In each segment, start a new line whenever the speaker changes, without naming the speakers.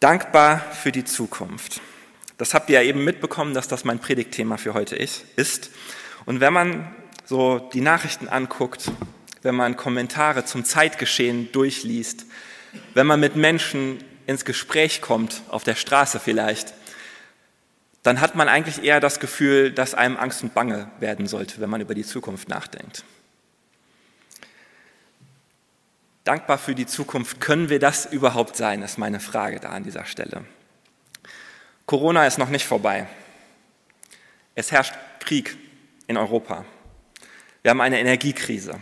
Dankbar für die Zukunft. Das habt ihr ja eben mitbekommen, dass das mein Predigtthema für heute ist. Und wenn man so die Nachrichten anguckt, wenn man Kommentare zum Zeitgeschehen durchliest, wenn man mit Menschen ins Gespräch kommt, auf der Straße vielleicht, dann hat man eigentlich eher das Gefühl, dass einem Angst und Bange werden sollte, wenn man über die Zukunft nachdenkt. Dankbar für die Zukunft, können wir das überhaupt sein, ist meine Frage da an dieser Stelle. Corona ist noch nicht vorbei. Es herrscht Krieg in Europa. Wir haben eine Energiekrise.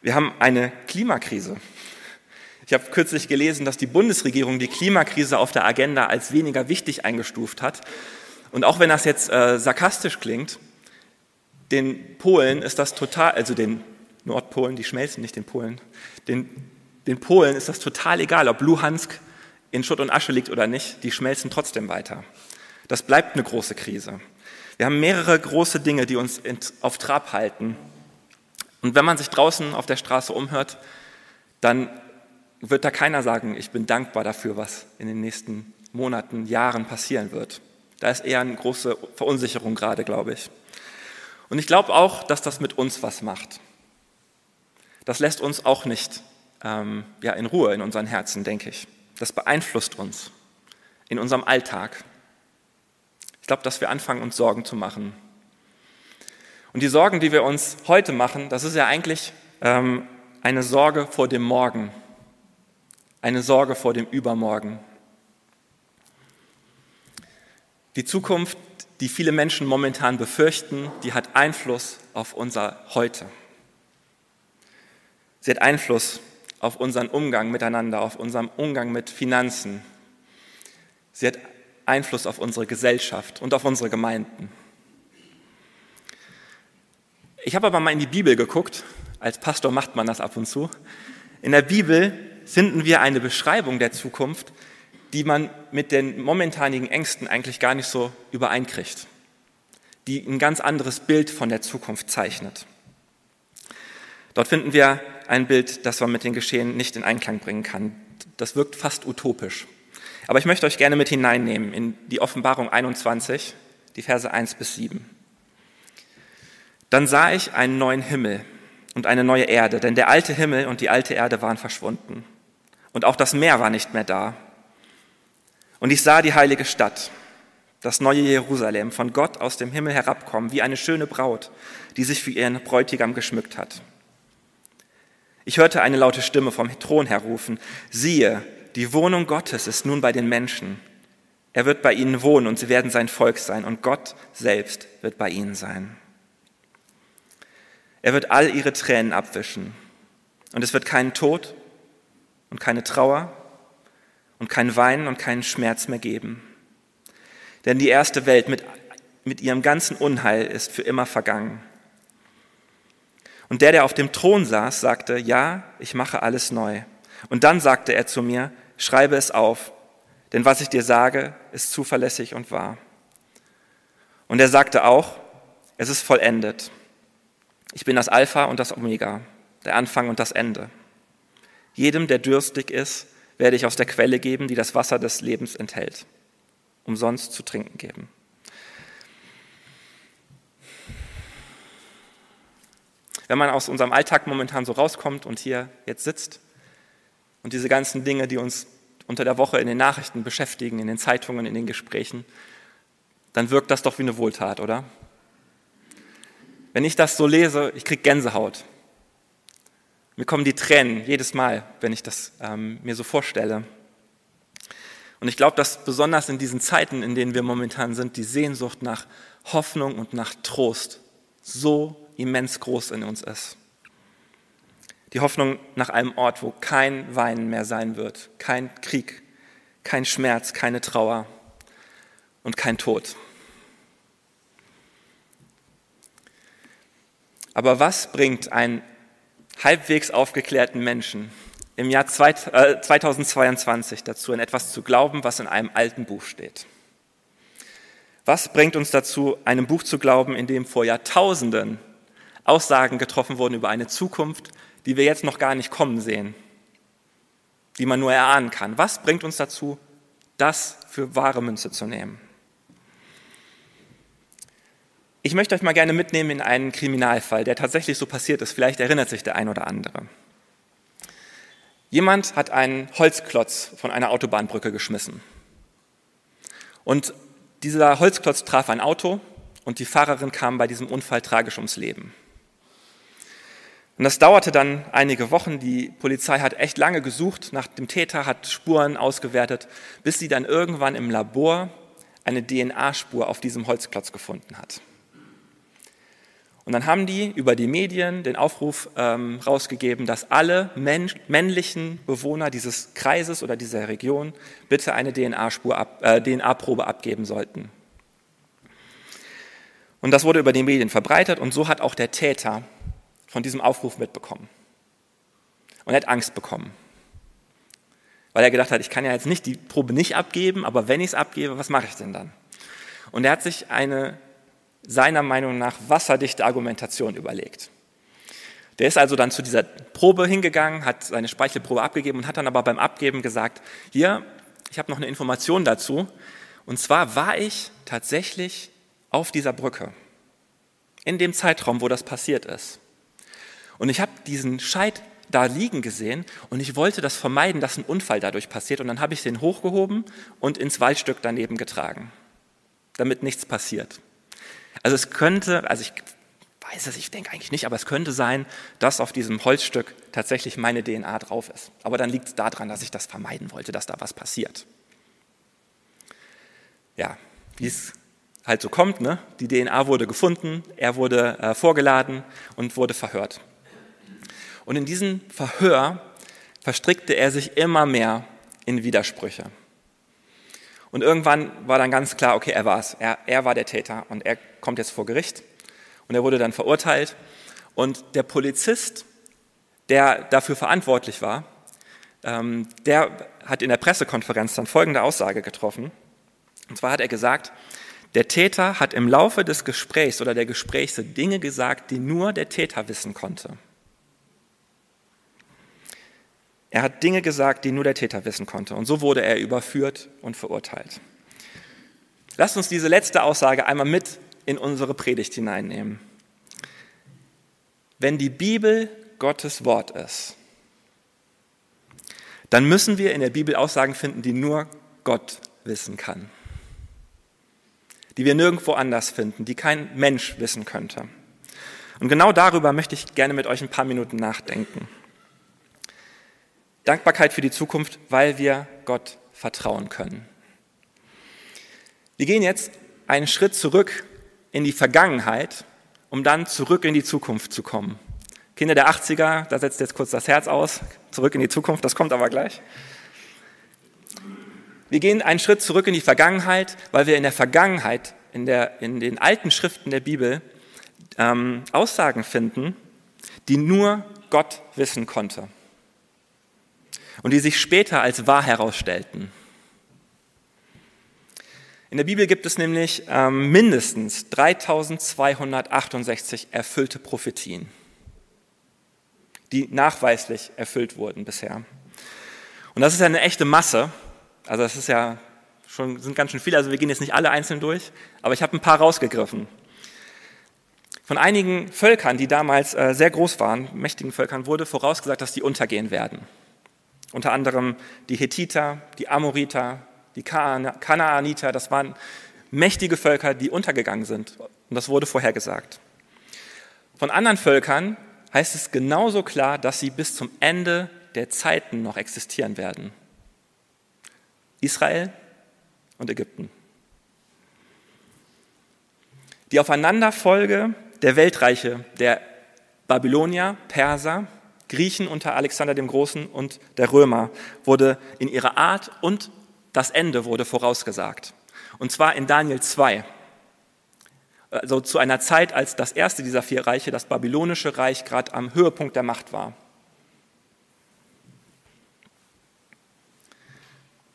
Wir haben eine Klimakrise. Ich habe kürzlich gelesen, dass die Bundesregierung die Klimakrise auf der Agenda als weniger wichtig eingestuft hat. Und auch wenn das jetzt äh, sarkastisch klingt, den Polen ist das total, also den Nordpolen, die schmelzen nicht den Polen, den, den Polen ist das total egal, ob Luhansk in Schutt und Asche liegt oder nicht, die schmelzen trotzdem weiter. Das bleibt eine große Krise. Wir haben mehrere große Dinge, die uns auf Trab halten. Und wenn man sich draußen auf der Straße umhört, dann wird da keiner sagen, ich bin dankbar dafür, was in den nächsten Monaten, Jahren passieren wird. Da ist eher eine große Verunsicherung gerade, glaube ich. Und ich glaube auch, dass das mit uns was macht. Das lässt uns auch nicht ähm, ja, in Ruhe in unseren Herzen, denke ich. Das beeinflusst uns in unserem Alltag. Ich glaube, dass wir anfangen, uns Sorgen zu machen. Und die Sorgen, die wir uns heute machen, das ist ja eigentlich ähm, eine Sorge vor dem Morgen, eine Sorge vor dem Übermorgen. Die Zukunft, die viele Menschen momentan befürchten, die hat Einfluss auf unser Heute. Sie hat Einfluss auf unseren Umgang miteinander, auf unseren Umgang mit Finanzen. Sie hat Einfluss auf unsere Gesellschaft und auf unsere Gemeinden. Ich habe aber mal in die Bibel geguckt. Als Pastor macht man das ab und zu. In der Bibel finden wir eine Beschreibung der Zukunft, die man mit den momentanigen Ängsten eigentlich gar nicht so übereinkriegt, die ein ganz anderes Bild von der Zukunft zeichnet. Dort finden wir ein Bild, das man mit den Geschehen nicht in Einklang bringen kann. Das wirkt fast utopisch. Aber ich möchte euch gerne mit hineinnehmen in die Offenbarung 21, die Verse 1 bis 7. Dann sah ich einen neuen Himmel und eine neue Erde, denn der alte Himmel und die alte Erde waren verschwunden. Und auch das Meer war nicht mehr da. Und ich sah die heilige Stadt, das neue Jerusalem, von Gott aus dem Himmel herabkommen, wie eine schöne Braut, die sich für ihren Bräutigam geschmückt hat. Ich hörte eine laute Stimme vom Thron her rufen, siehe, die Wohnung Gottes ist nun bei den Menschen. Er wird bei ihnen wohnen und sie werden sein Volk sein und Gott selbst wird bei ihnen sein. Er wird all ihre Tränen abwischen und es wird keinen Tod und keine Trauer und kein Weinen und keinen Schmerz mehr geben. Denn die erste Welt mit, mit ihrem ganzen Unheil ist für immer vergangen. Und der, der auf dem Thron saß, sagte, ja, ich mache alles neu. Und dann sagte er zu mir, schreibe es auf, denn was ich dir sage, ist zuverlässig und wahr. Und er sagte auch, es ist vollendet. Ich bin das Alpha und das Omega, der Anfang und das Ende. Jedem, der dürstig ist, werde ich aus der Quelle geben, die das Wasser des Lebens enthält, umsonst zu trinken geben. Wenn man aus unserem Alltag momentan so rauskommt und hier jetzt sitzt und diese ganzen Dinge, die uns unter der Woche in den Nachrichten beschäftigen, in den Zeitungen, in den Gesprächen, dann wirkt das doch wie eine Wohltat, oder? Wenn ich das so lese, ich kriege Gänsehaut. Mir kommen die Tränen jedes Mal, wenn ich das ähm, mir so vorstelle. Und ich glaube, dass besonders in diesen Zeiten, in denen wir momentan sind, die Sehnsucht nach Hoffnung und nach Trost so immens groß in uns ist. Die Hoffnung nach einem Ort, wo kein Weinen mehr sein wird, kein Krieg, kein Schmerz, keine Trauer und kein Tod. Aber was bringt einen halbwegs aufgeklärten Menschen im Jahr 2022 äh, dazu, an etwas zu glauben, was in einem alten Buch steht? Was bringt uns dazu, einem Buch zu glauben, in dem vor Jahrtausenden Aussagen getroffen wurden über eine Zukunft, die wir jetzt noch gar nicht kommen sehen. die man nur erahnen kann. Was bringt uns dazu, das für wahre Münze zu nehmen? Ich möchte euch mal gerne mitnehmen in einen Kriminalfall, der tatsächlich so passiert ist. Vielleicht erinnert sich der ein oder andere. Jemand hat einen Holzklotz von einer Autobahnbrücke geschmissen. Und dieser Holzklotz traf ein Auto und die Fahrerin kam bei diesem Unfall tragisch ums Leben. Und das dauerte dann einige Wochen. Die Polizei hat echt lange gesucht nach dem Täter, hat Spuren ausgewertet, bis sie dann irgendwann im Labor eine DNA-Spur auf diesem Holzklotz gefunden hat. Und dann haben die über die Medien den Aufruf ähm, rausgegeben, dass alle männlichen Bewohner dieses Kreises oder dieser Region bitte eine DNA-Spur, ab, äh, DNA-Probe abgeben sollten. Und das wurde über die Medien verbreitet und so hat auch der Täter von diesem Aufruf mitbekommen. Und er hat Angst bekommen. Weil er gedacht hat, ich kann ja jetzt nicht die Probe nicht abgeben, aber wenn ich es abgebe, was mache ich denn dann? Und er hat sich eine seiner Meinung nach wasserdichte Argumentation überlegt. Der ist also dann zu dieser Probe hingegangen, hat seine Speichelprobe abgegeben und hat dann aber beim Abgeben gesagt, hier, ich habe noch eine Information dazu. Und zwar war ich tatsächlich auf dieser Brücke, in dem Zeitraum, wo das passiert ist. Und ich habe diesen Scheit da liegen gesehen und ich wollte das vermeiden, dass ein Unfall dadurch passiert. Und dann habe ich den hochgehoben und ins Waldstück daneben getragen, damit nichts passiert. Also es könnte, also ich weiß es, ich denke eigentlich nicht, aber es könnte sein, dass auf diesem Holzstück tatsächlich meine DNA drauf ist. Aber dann liegt es daran, dass ich das vermeiden wollte, dass da was passiert. Ja, wie es halt so kommt, ne? die DNA wurde gefunden, er wurde äh, vorgeladen und wurde verhört. Und in diesem Verhör verstrickte er sich immer mehr in Widersprüche. Und irgendwann war dann ganz klar, okay, er war es. Er, er war der Täter und er kommt jetzt vor Gericht. Und er wurde dann verurteilt. Und der Polizist, der dafür verantwortlich war, ähm, der hat in der Pressekonferenz dann folgende Aussage getroffen. Und zwar hat er gesagt, der Täter hat im Laufe des Gesprächs oder der Gespräche Dinge gesagt, die nur der Täter wissen konnte. Er hat Dinge gesagt, die nur der Täter wissen konnte. Und so wurde er überführt und verurteilt. Lasst uns diese letzte Aussage einmal mit in unsere Predigt hineinnehmen. Wenn die Bibel Gottes Wort ist, dann müssen wir in der Bibel Aussagen finden, die nur Gott wissen kann. Die wir nirgendwo anders finden, die kein Mensch wissen könnte. Und genau darüber möchte ich gerne mit euch ein paar Minuten nachdenken. Dankbarkeit für die Zukunft, weil wir Gott vertrauen können. Wir gehen jetzt einen Schritt zurück in die Vergangenheit, um dann zurück in die Zukunft zu kommen. Kinder der 80er, da setzt jetzt kurz das Herz aus, zurück in die Zukunft, das kommt aber gleich. Wir gehen einen Schritt zurück in die Vergangenheit, weil wir in der Vergangenheit, in, der, in den alten Schriften der Bibel, ähm, Aussagen finden, die nur Gott wissen konnte und die sich später als wahr herausstellten. In der Bibel gibt es nämlich ähm, mindestens 3268 erfüllte Prophetien, die nachweislich erfüllt wurden bisher. Und das ist ja eine echte Masse. Also das ist ja schon, sind ganz schön viele, also wir gehen jetzt nicht alle einzeln durch, aber ich habe ein paar rausgegriffen. Von einigen Völkern, die damals äh, sehr groß waren, mächtigen Völkern, wurde vorausgesagt, dass die untergehen werden unter anderem die Hethiter, die Amoriter, die Kanaaniter, das waren mächtige Völker, die untergegangen sind. Und das wurde vorhergesagt. Von anderen Völkern heißt es genauso klar, dass sie bis zum Ende der Zeiten noch existieren werden. Israel und Ägypten. Die Aufeinanderfolge der Weltreiche der Babylonier, Perser Griechen unter Alexander dem Großen und der Römer wurde in ihrer Art und das Ende wurde vorausgesagt. Und zwar in Daniel 2. Also zu einer Zeit, als das erste dieser vier Reiche, das babylonische Reich, gerade am Höhepunkt der Macht war.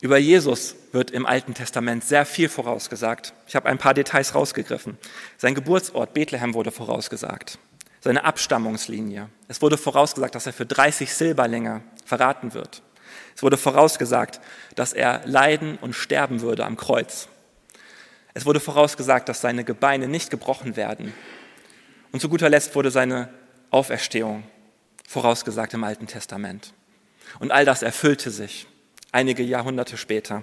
Über Jesus wird im Alten Testament sehr viel vorausgesagt. Ich habe ein paar Details rausgegriffen. Sein Geburtsort Bethlehem wurde vorausgesagt seine Abstammungslinie. Es wurde vorausgesagt, dass er für 30 Silberlinge verraten wird. Es wurde vorausgesagt, dass er leiden und sterben würde am Kreuz. Es wurde vorausgesagt, dass seine Gebeine nicht gebrochen werden. Und zu guter Letzt wurde seine Auferstehung vorausgesagt im Alten Testament. Und all das erfüllte sich einige Jahrhunderte später.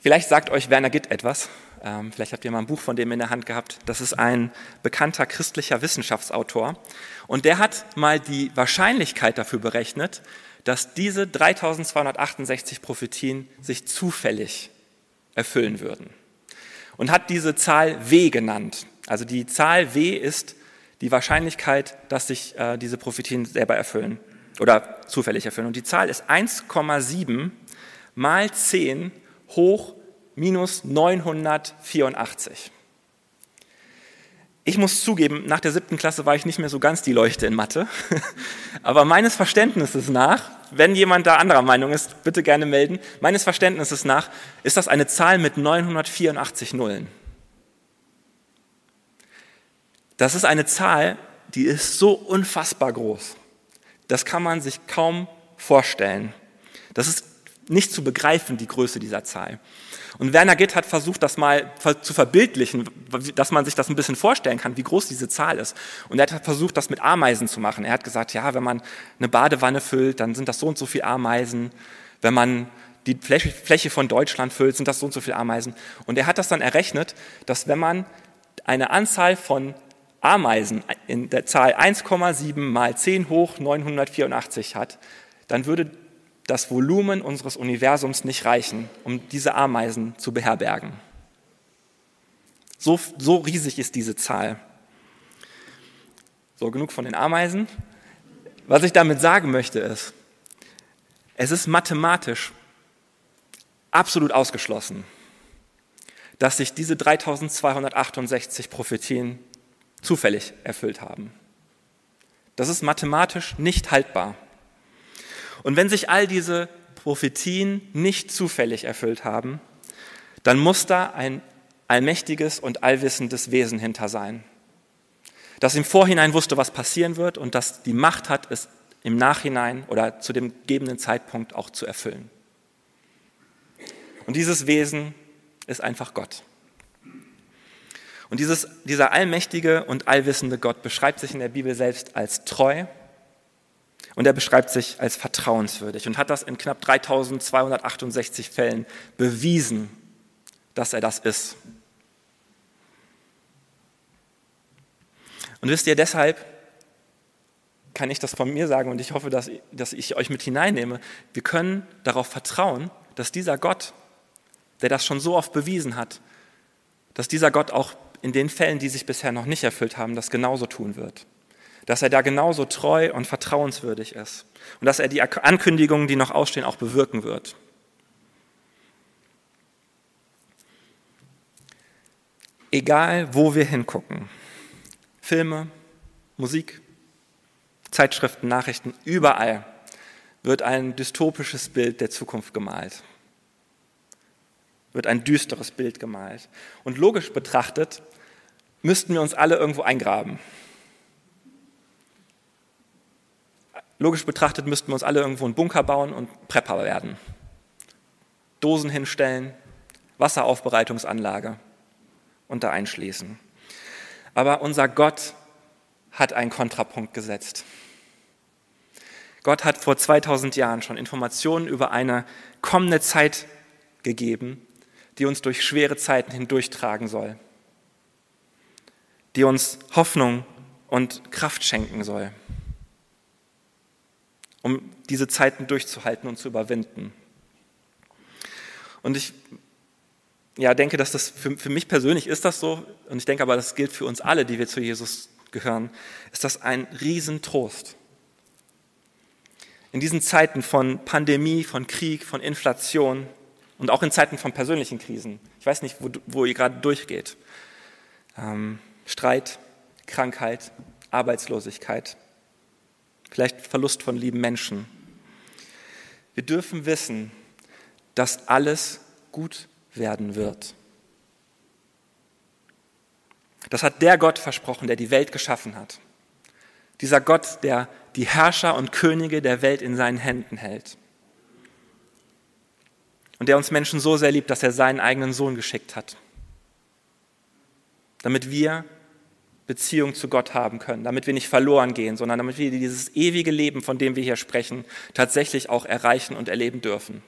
Vielleicht sagt euch Werner Gitt etwas. Ähm, vielleicht habt ihr mal ein Buch von dem in der Hand gehabt. Das ist ein bekannter christlicher Wissenschaftsautor. Und der hat mal die Wahrscheinlichkeit dafür berechnet, dass diese 3268 Prophetien sich zufällig erfüllen würden. Und hat diese Zahl W genannt. Also die Zahl W ist die Wahrscheinlichkeit, dass sich äh, diese Prophetien selber erfüllen oder zufällig erfüllen. Und die Zahl ist 1,7 mal 10 hoch minus 984. Ich muss zugeben, nach der siebten Klasse war ich nicht mehr so ganz die Leuchte in Mathe. Aber meines Verständnisses nach, wenn jemand da anderer Meinung ist, bitte gerne melden. Meines Verständnisses nach ist das eine Zahl mit 984 Nullen. Das ist eine Zahl, die ist so unfassbar groß. Das kann man sich kaum vorstellen. Das ist nicht zu begreifen, die Größe dieser Zahl. Und Werner Gitt hat versucht, das mal zu verbildlichen, dass man sich das ein bisschen vorstellen kann, wie groß diese Zahl ist. Und er hat versucht, das mit Ameisen zu machen. Er hat gesagt, ja, wenn man eine Badewanne füllt, dann sind das so und so viele Ameisen. Wenn man die Fläche von Deutschland füllt, sind das so und so viele Ameisen. Und er hat das dann errechnet, dass wenn man eine Anzahl von Ameisen in der Zahl 1,7 mal 10 hoch 984 hat, dann würde das Volumen unseres Universums nicht reichen, um diese Ameisen zu beherbergen. So, so riesig ist diese Zahl. So, genug von den Ameisen. Was ich damit sagen möchte ist, es ist mathematisch absolut ausgeschlossen, dass sich diese 3268 Prophetien zufällig erfüllt haben. Das ist mathematisch nicht haltbar. Und wenn sich all diese Prophetien nicht zufällig erfüllt haben, dann muss da ein allmächtiges und allwissendes Wesen hinter sein, das im Vorhinein wusste, was passieren wird und das die Macht hat, es im Nachhinein oder zu dem gegebenen Zeitpunkt auch zu erfüllen. Und dieses Wesen ist einfach Gott. Und dieses, dieser allmächtige und allwissende Gott beschreibt sich in der Bibel selbst als treu und er beschreibt sich als vertrauenswürdig und hat das in knapp 3268 Fällen bewiesen, dass er das ist. Und wisst ihr, deshalb kann ich das von mir sagen und ich hoffe, dass, dass ich euch mit hineinnehme. Wir können darauf vertrauen, dass dieser Gott, der das schon so oft bewiesen hat, dass dieser Gott auch in den Fällen, die sich bisher noch nicht erfüllt haben, das genauso tun wird dass er da genauso treu und vertrauenswürdig ist und dass er die Ankündigungen, die noch ausstehen, auch bewirken wird. Egal, wo wir hingucken, Filme, Musik, Zeitschriften, Nachrichten, überall wird ein dystopisches Bild der Zukunft gemalt, wird ein düsteres Bild gemalt. Und logisch betrachtet müssten wir uns alle irgendwo eingraben. Logisch betrachtet müssten wir uns alle irgendwo einen Bunker bauen und Prepper werden. Dosen hinstellen, Wasseraufbereitungsanlage und da einschließen. Aber unser Gott hat einen Kontrapunkt gesetzt. Gott hat vor 2000 Jahren schon Informationen über eine kommende Zeit gegeben, die uns durch schwere Zeiten hindurchtragen soll, die uns Hoffnung und Kraft schenken soll um diese Zeiten durchzuhalten und zu überwinden. Und ich ja, denke, dass das für, für mich persönlich ist das so, und ich denke aber, das gilt für uns alle, die wir zu Jesus gehören, ist das ein Riesentrost. In diesen Zeiten von Pandemie, von Krieg, von Inflation und auch in Zeiten von persönlichen Krisen, ich weiß nicht, wo, wo ihr gerade durchgeht, ähm, Streit, Krankheit, Arbeitslosigkeit, vielleicht Verlust von lieben Menschen. Wir dürfen wissen, dass alles gut werden wird. Das hat der Gott versprochen, der die Welt geschaffen hat. Dieser Gott, der die Herrscher und Könige der Welt in seinen Händen hält. Und der uns Menschen so sehr liebt, dass er seinen eigenen Sohn geschickt hat, damit wir Beziehung zu Gott haben können, damit wir nicht verloren gehen, sondern damit wir dieses ewige Leben, von dem wir hier sprechen, tatsächlich auch erreichen und erleben dürfen.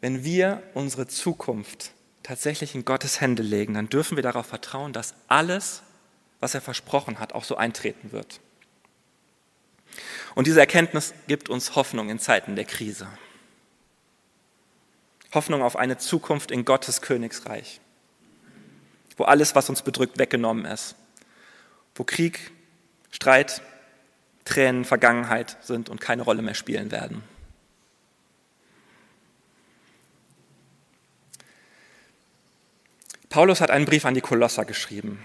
Wenn wir unsere Zukunft tatsächlich in Gottes Hände legen, dann dürfen wir darauf vertrauen, dass alles, was er versprochen hat, auch so eintreten wird. Und diese Erkenntnis gibt uns Hoffnung in Zeiten der Krise. Hoffnung auf eine Zukunft in Gottes Königsreich, wo alles, was uns bedrückt, weggenommen ist, wo Krieg, Streit, Tränen Vergangenheit sind und keine Rolle mehr spielen werden. Paulus hat einen Brief an die Kolosser geschrieben.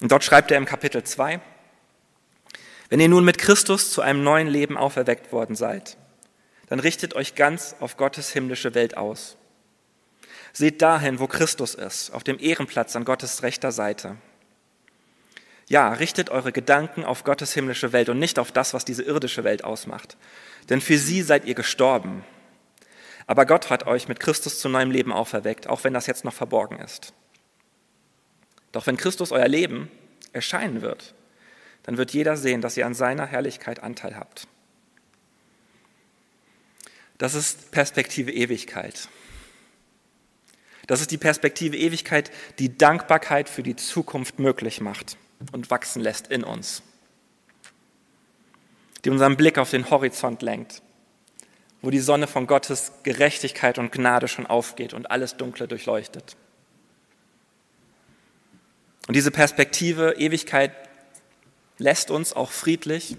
Und dort schreibt er im Kapitel 2, wenn ihr nun mit Christus zu einem neuen Leben auferweckt worden seid, dann richtet euch ganz auf Gottes himmlische Welt aus. Seht dahin, wo Christus ist, auf dem Ehrenplatz an Gottes rechter Seite. Ja, richtet eure Gedanken auf Gottes himmlische Welt und nicht auf das, was diese irdische Welt ausmacht. Denn für sie seid ihr gestorben aber Gott hat euch mit Christus zu neuem Leben auferweckt, auch wenn das jetzt noch verborgen ist. Doch wenn Christus euer Leben erscheinen wird, dann wird jeder sehen, dass ihr an seiner Herrlichkeit Anteil habt. Das ist Perspektive Ewigkeit. Das ist die Perspektive Ewigkeit, die Dankbarkeit für die Zukunft möglich macht und wachsen lässt in uns. Die unseren Blick auf den Horizont lenkt wo die Sonne von Gottes Gerechtigkeit und Gnade schon aufgeht und alles Dunkle durchleuchtet. Und diese Perspektive Ewigkeit lässt uns auch friedlich,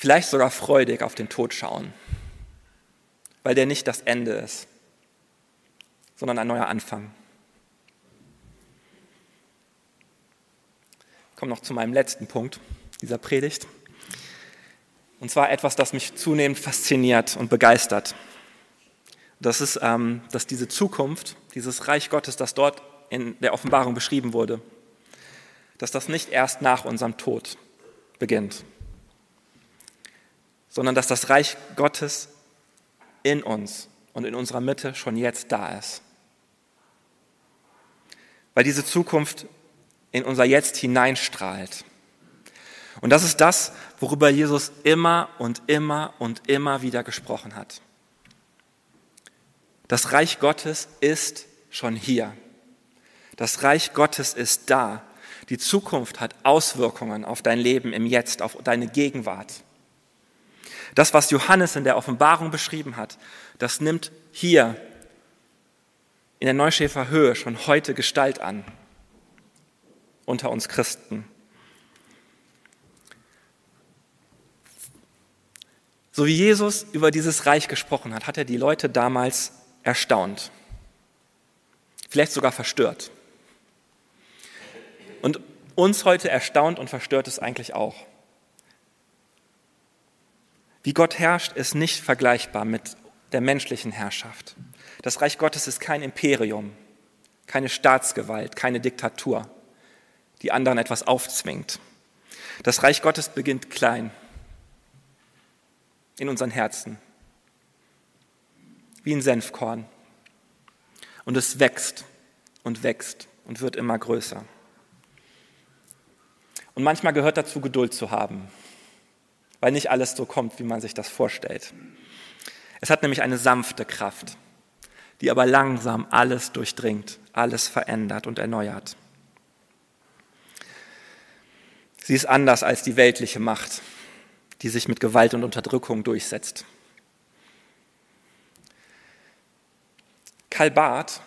vielleicht sogar freudig auf den Tod schauen, weil der nicht das Ende ist, sondern ein neuer Anfang. Ich komme noch zu meinem letzten Punkt dieser Predigt. Und zwar etwas, das mich zunehmend fasziniert und begeistert. Das ist, ähm, dass diese Zukunft, dieses Reich Gottes, das dort in der Offenbarung beschrieben wurde, dass das nicht erst nach unserem Tod beginnt, sondern dass das Reich Gottes in uns und in unserer Mitte schon jetzt da ist. Weil diese Zukunft in unser Jetzt hineinstrahlt. Und das ist das, worüber Jesus immer und immer und immer wieder gesprochen hat. Das Reich Gottes ist schon hier. Das Reich Gottes ist da. Die Zukunft hat Auswirkungen auf dein Leben im Jetzt, auf deine Gegenwart. Das, was Johannes in der Offenbarung beschrieben hat, das nimmt hier in der Neuschäfer Höhe schon heute Gestalt an unter uns Christen. So wie Jesus über dieses Reich gesprochen hat, hat er die Leute damals erstaunt, vielleicht sogar verstört. Und uns heute erstaunt und verstört es eigentlich auch. Wie Gott herrscht, ist nicht vergleichbar mit der menschlichen Herrschaft. Das Reich Gottes ist kein Imperium, keine Staatsgewalt, keine Diktatur, die anderen etwas aufzwingt. Das Reich Gottes beginnt klein in unseren Herzen. Wie ein Senfkorn. Und es wächst und wächst und wird immer größer. Und manchmal gehört dazu, Geduld zu haben, weil nicht alles so kommt, wie man sich das vorstellt. Es hat nämlich eine sanfte Kraft, die aber langsam alles durchdringt, alles verändert und erneuert. Sie ist anders als die weltliche Macht, die sich mit Gewalt und Unterdrückung durchsetzt. Karl Barth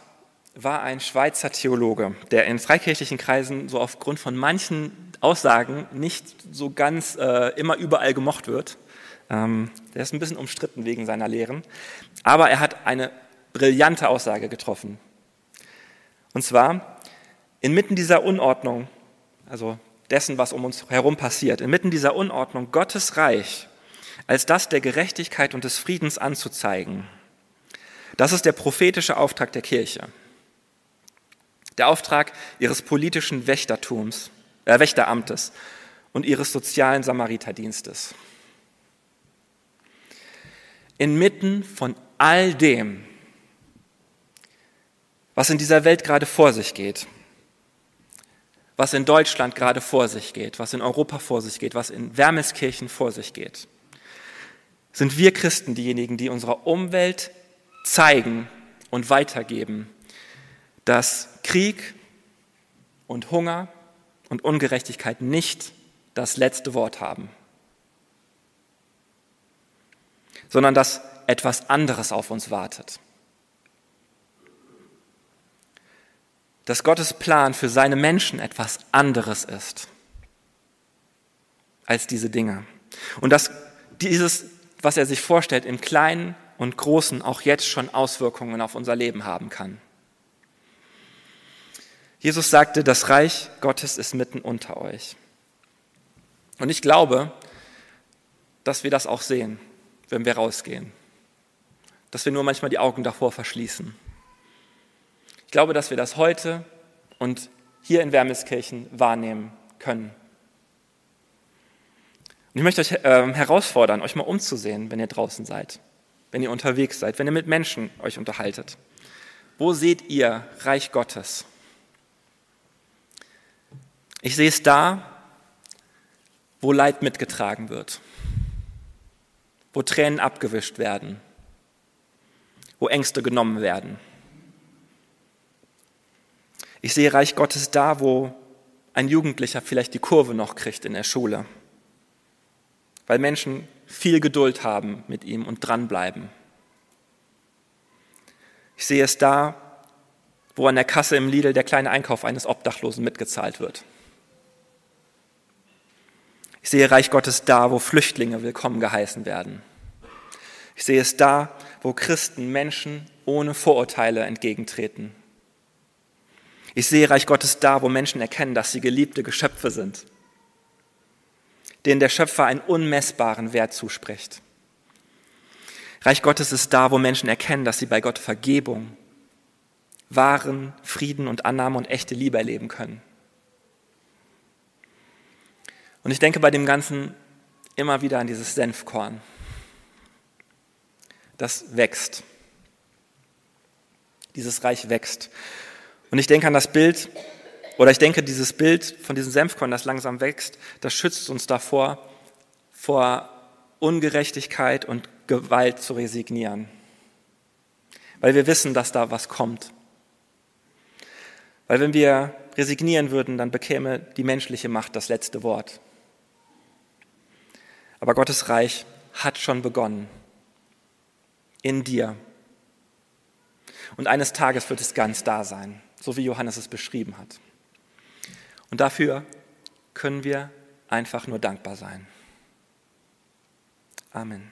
war ein Schweizer Theologe, der in freikirchlichen Kreisen so aufgrund von manchen Aussagen nicht so ganz äh, immer überall gemocht wird. Ähm, der ist ein bisschen umstritten wegen seiner Lehren, aber er hat eine brillante Aussage getroffen. Und zwar, inmitten dieser Unordnung, also dessen, was um uns herum passiert, inmitten dieser Unordnung Gottes Reich als das der Gerechtigkeit und des Friedens anzuzeigen. Das ist der prophetische Auftrag der Kirche. Der Auftrag ihres politischen Wächtertums, äh, Wächteramtes und ihres sozialen Samariterdienstes. Inmitten von all dem, was in dieser Welt gerade vor sich geht, was in Deutschland gerade vor sich geht, was in Europa vor sich geht, was in Wermeskirchen vor sich geht, sind wir Christen diejenigen, die unserer Umwelt zeigen und weitergeben, dass Krieg und Hunger und Ungerechtigkeit nicht das letzte Wort haben, sondern dass etwas anderes auf uns wartet. Dass Gottes Plan für seine Menschen etwas anderes ist als diese Dinge. Und dass dieses, was er sich vorstellt, im Kleinen und Großen auch jetzt schon Auswirkungen auf unser Leben haben kann. Jesus sagte, das Reich Gottes ist mitten unter euch. Und ich glaube, dass wir das auch sehen, wenn wir rausgehen. Dass wir nur manchmal die Augen davor verschließen. Ich glaube, dass wir das heute und hier in Wermeskirchen wahrnehmen können. Und ich möchte euch äh, herausfordern, euch mal umzusehen, wenn ihr draußen seid, wenn ihr unterwegs seid, wenn ihr mit Menschen euch unterhaltet. Wo seht ihr Reich Gottes? Ich sehe es da, wo Leid mitgetragen wird, wo Tränen abgewischt werden, wo Ängste genommen werden. Ich sehe Reich Gottes da, wo ein Jugendlicher vielleicht die Kurve noch kriegt in der Schule, weil Menschen viel Geduld haben mit ihm und dranbleiben. Ich sehe es da, wo an der Kasse im Lidl der kleine Einkauf eines Obdachlosen mitgezahlt wird. Ich sehe Reich Gottes da, wo Flüchtlinge willkommen geheißen werden. Ich sehe es da, wo Christen Menschen ohne Vorurteile entgegentreten. Ich sehe Reich Gottes da, wo Menschen erkennen, dass sie geliebte Geschöpfe sind, denen der Schöpfer einen unmessbaren Wert zuspricht. Reich Gottes ist da, wo Menschen erkennen, dass sie bei Gott Vergebung, wahren Frieden und Annahme und echte Liebe erleben können. Und ich denke bei dem Ganzen immer wieder an dieses Senfkorn. Das wächst. Dieses Reich wächst. Und ich denke an das Bild, oder ich denke, dieses Bild von diesem Senfkorn, das langsam wächst, das schützt uns davor, vor Ungerechtigkeit und Gewalt zu resignieren. Weil wir wissen, dass da was kommt. Weil wenn wir resignieren würden, dann bekäme die menschliche Macht das letzte Wort. Aber Gottes Reich hat schon begonnen. In dir. Und eines Tages wird es ganz da sein, so wie Johannes es beschrieben hat. Und dafür können wir einfach nur dankbar sein. Amen.